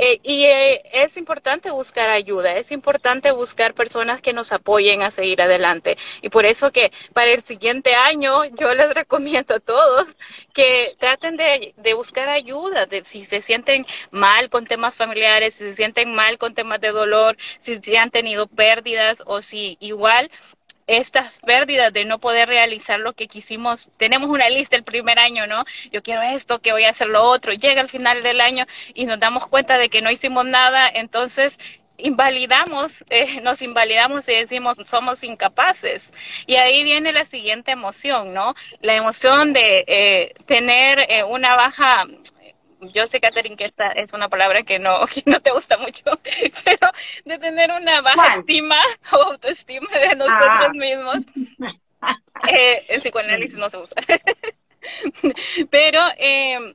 Eh, y eh, es importante buscar ayuda, es importante buscar personas que nos apoyen a seguir adelante. Y por eso que para el siguiente año yo les recomiendo a todos que traten de, buscar ayuda, de, si se sienten mal con temas familiares, si se sienten mal con temas de dolor, si, si han tenido pérdidas o si igual estas pérdidas de no poder realizar lo que quisimos. Tenemos una lista el primer año, ¿no? Yo quiero esto, que voy a hacer lo otro. Llega el final del año y nos damos cuenta de que no hicimos nada, entonces invalidamos, eh, nos invalidamos y decimos somos incapaces. Y ahí viene la siguiente emoción, ¿no? La emoción de eh, tener eh, una baja yo sé, Catherine, que esta es una palabra que no, no te gusta mucho, pero de tener una baja estima o autoestima de nosotros ah. mismos. Eh, el psicoanálisis no se usa. pero eh,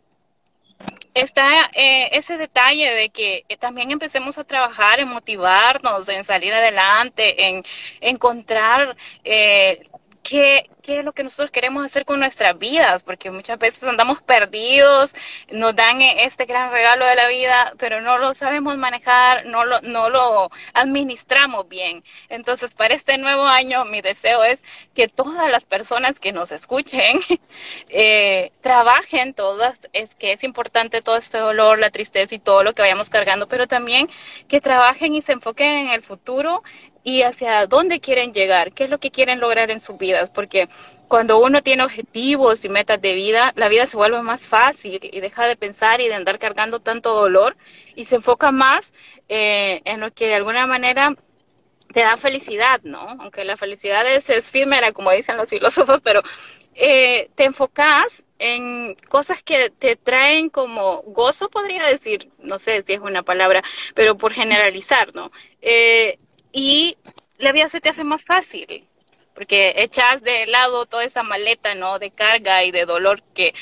está eh, ese detalle de que también empecemos a trabajar en motivarnos, en salir adelante, en encontrar qué, qué es lo que nosotros queremos hacer con nuestras vidas, porque muchas veces andamos perdidos, nos dan este gran regalo de la vida, pero no lo sabemos manejar, no lo, no lo administramos bien. Entonces, para este nuevo año, mi deseo es que todas las personas que nos escuchen eh, trabajen todas, es que es importante todo este dolor, la tristeza y todo lo que vayamos cargando, pero también que trabajen y se enfoquen en el futuro y hacia dónde quieren llegar, qué es lo que quieren lograr en sus vidas, porque cuando uno tiene objetivos y metas de vida, la vida se vuelve más fácil y deja de pensar y de andar cargando tanto dolor y se enfoca más eh, en lo que de alguna manera te da felicidad, ¿no? Aunque la felicidad es efímera, como dicen los filósofos, pero eh, te enfocas en cosas que te traen como gozo, podría decir, no sé si es una palabra, pero por generalizar, ¿no? Eh, y la vida se te hace más fácil porque echas de lado toda esa maleta, ¿no? De carga y de dolor que,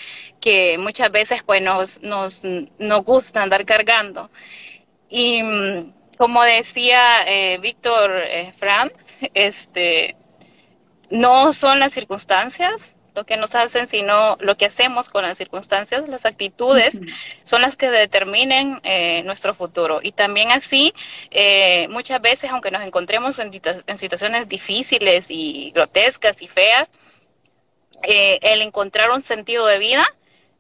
que muchas veces pues nos, nos, nos gusta andar cargando. Y mm, como decía eh, Víctor eh, este, no son las circunstancias, lo que nos hacen, sino lo que hacemos con las circunstancias, las actitudes, son las que determinen eh, nuestro futuro. Y también así, eh, muchas veces, aunque nos encontremos en, situaciones difíciles y grotescas y feas, eh, el encontrar un sentido de vida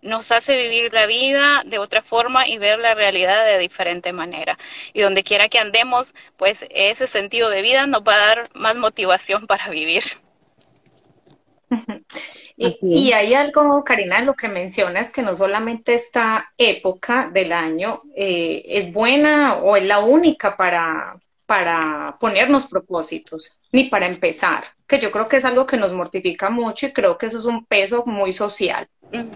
nos hace vivir la vida de otra forma y ver la realidad de diferente manera. Y donde quiera que andemos, pues ese sentido de vida nos va a dar más motivación para vivir. Y, hay algo, Karina, lo que mencionas, que no solamente esta época del año eh, es buena o es la única para, para ponernos propósitos, ni para empezar, que yo creo que es algo que nos mortifica mucho y creo que eso es un peso muy social,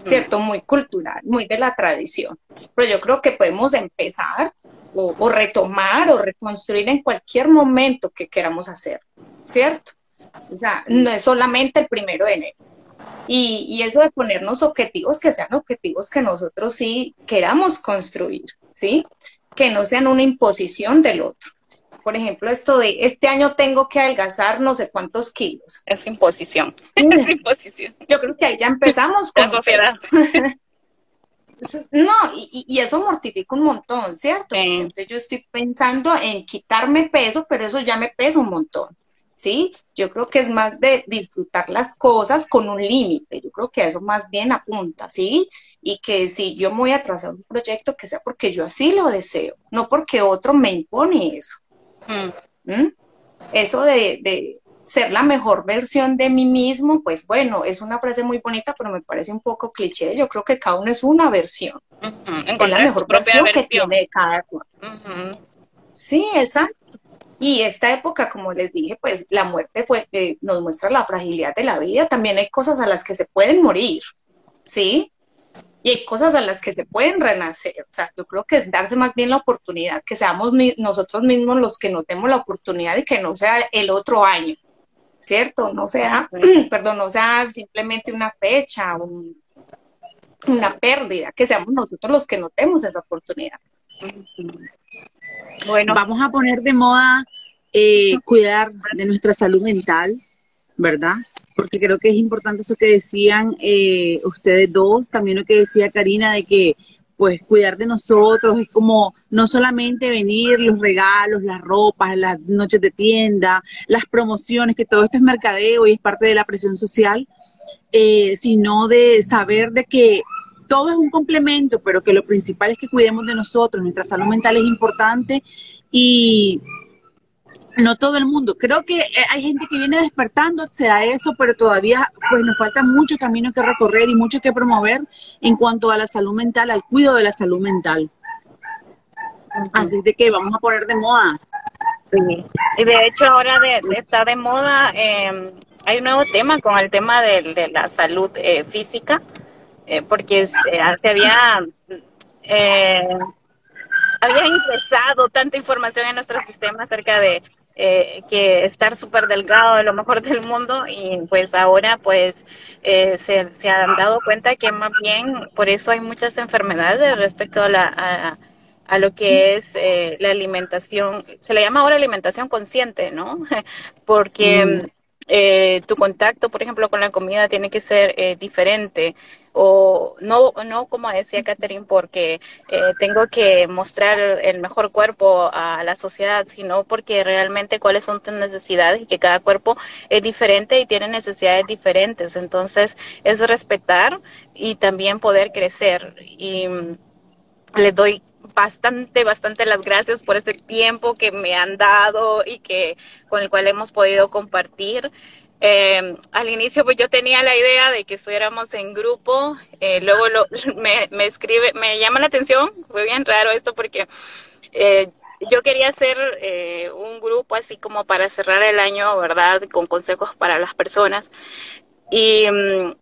¿cierto? Muy cultural, muy de la tradición. Pero yo creo que podemos empezar o, o retomar o reconstruir en cualquier momento que queramos hacer, ¿cierto? O sea, no es solamente el primero de enero. Y, eso de ponernos objetivos que sean objetivos que nosotros sí queramos construir, ¿sí? Que no sean una imposición del otro. Por ejemplo, esto de este año tengo que adelgazar no sé cuántos kilos. Es imposición. Es imposición. Yo creo que ahí ya empezamos con la sociedad. No, y, eso mortifica un montón, ¿cierto? Entonces yo estoy pensando en quitarme peso, pero eso ya me pesa un montón. ¿Sí? Yo creo que es más de disfrutar las cosas con un límite, yo creo que eso más bien apunta, ¿sí? Y que si yo me voy a trazar un proyecto, que sea porque yo así lo deseo, no porque otro me impone eso. Mm. ¿Mm? Eso de, ser la mejor versión de mí mismo, pues bueno, es una frase muy bonita, pero me parece un poco cliché. Yo creo que cada uno es una versión. Es la mejor versión, que tiene cada cual. Sí, exacto. Y esta época, como les dije, pues la muerte fue, eh, nos muestra la fragilidad de la vida. También hay cosas a las que se pueden morir, ¿sí? Y hay cosas a las que se pueden renacer. O sea, yo creo que es darse más bien la oportunidad, que seamos nosotros mismos los que notemos la oportunidad y que no sea el otro año, ¿cierto? No sea, perdón, no sea simplemente una fecha, una pérdida, que seamos nosotros los que notemos esa oportunidad. Bueno, vamos a poner de moda eh, cuidar de nuestra salud mental, ¿verdad? Porque creo que es importante eso que decían eh, ustedes dos, también lo que decía Karina de que pues cuidar de nosotros es como no solamente venir los regalos, las ropas, las noches de tienda, las promociones, que todo esto es mercadeo y es parte de la presión social, eh, sino de saber de que todo es un complemento, pero que lo principal es que cuidemos de nosotros, nuestra salud mental es importante y no todo el mundo. Creo que eh, hay gente que viene despertándose a eso, pero todavía pues nos falta mucho camino que recorrer y mucho que promover en cuanto a la salud mental, al cuidado de la salud mental. Así de que vamos a poner de moda. Sí, y de hecho ahora de, estar de moda em, hay un nuevo tema con el tema de, la salud eh, física eh, porque eh, se había, eh, había ingresado tanta información en nuestro sistema acerca de que estar súper delgado es lo mejor del mundo y pues ahora pues se, se, han dado cuenta que más bien por eso hay muchas enfermedades respecto a la... A, lo que es la alimentación, se le llama ahora alimentación consciente, ¿no? Porque mm eh, tu contacto, por ejemplo, con la comida tiene que ser eh, diferente o no, no como decía Catherine, porque eh, tengo que mostrar el mejor cuerpo a la sociedad, sino porque realmente cuáles son tus necesidades y que cada cuerpo es diferente y tiene necesidades diferentes. Entonces, es respetar y también poder crecer. Y mm, les doy bastante, bastante las gracias por ese tiempo que me han dado y que con el cual hemos podido compartir. Eh, al inicio pues yo tenía la idea de que estuviéramos en grupo, eh, luego lo, me, me, escribe, me llama la atención, fue bien raro esto porque eh, yo quería hacer un grupo así como para cerrar el año, ¿verdad? Con consejos para las personas. Y mm,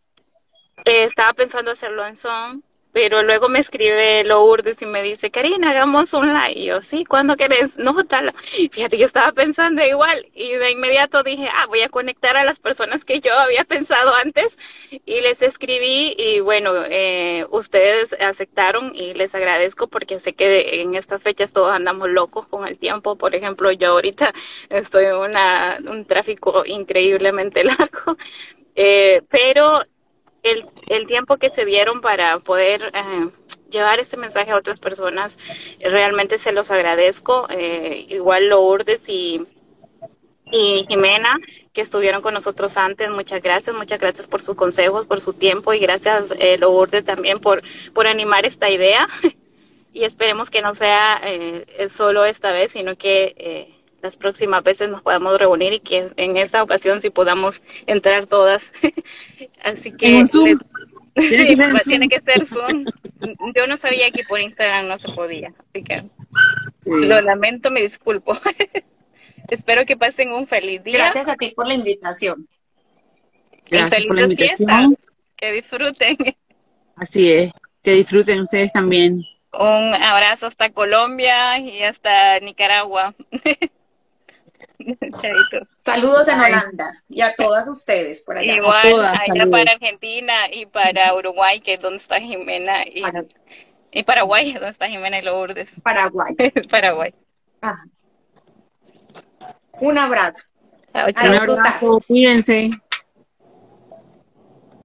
estaba pensando hacerlo en Zoom, pero luego me escribe Lourdes y me dice, Karina, hagamos un live. Y yo, sí, ¿cuándo querés? No, tal. Fíjate, yo estaba pensando igual. Y de inmediato dije, ah, voy a conectar a las personas que yo había pensado antes. Y les escribí y bueno, eh, ustedes aceptaron y les agradezco porque sé que en estas fechas todos andamos locos con el tiempo. Por ejemplo, yo ahorita estoy en una, un tráfico increíblemente largo. Eh, pero el, el tiempo que se dieron para poder eh, llevar este mensaje a otras personas, realmente se los agradezco. Eh, igual Lourdes y, y Jimena, que estuvieron con nosotros antes, muchas gracias, muchas gracias por sus consejos, por su tiempo y gracias eh, Lourdes también por, por animar esta idea. y esperemos que no sea eh, solo esta vez, sino que eh, las próximas veces nos podamos reunir y que en esa ocasión sí podamos entrar todas. Así que... Zoom? Sí, pues, tiene que ser Zoom. Yo no sabía que por Instagram no se podía, así que lo lamento, me disculpo. Espero que pasen un feliz día. Gracias a ti por la invitación. Gracias y feliz fiesta. Que disfruten. Así es, que disfruten ustedes también. Un abrazo hasta Colombia y hasta Nicaragua. Saludos en Holanda y a todas ustedes por allá. Igual, allá para Argentina y para Uruguay, que es donde está Jimena, y, y Paraguay, donde está Jimena y Lourdes. Paraguay. Paraguay. Un abrazo. Un abrazo, cuídense.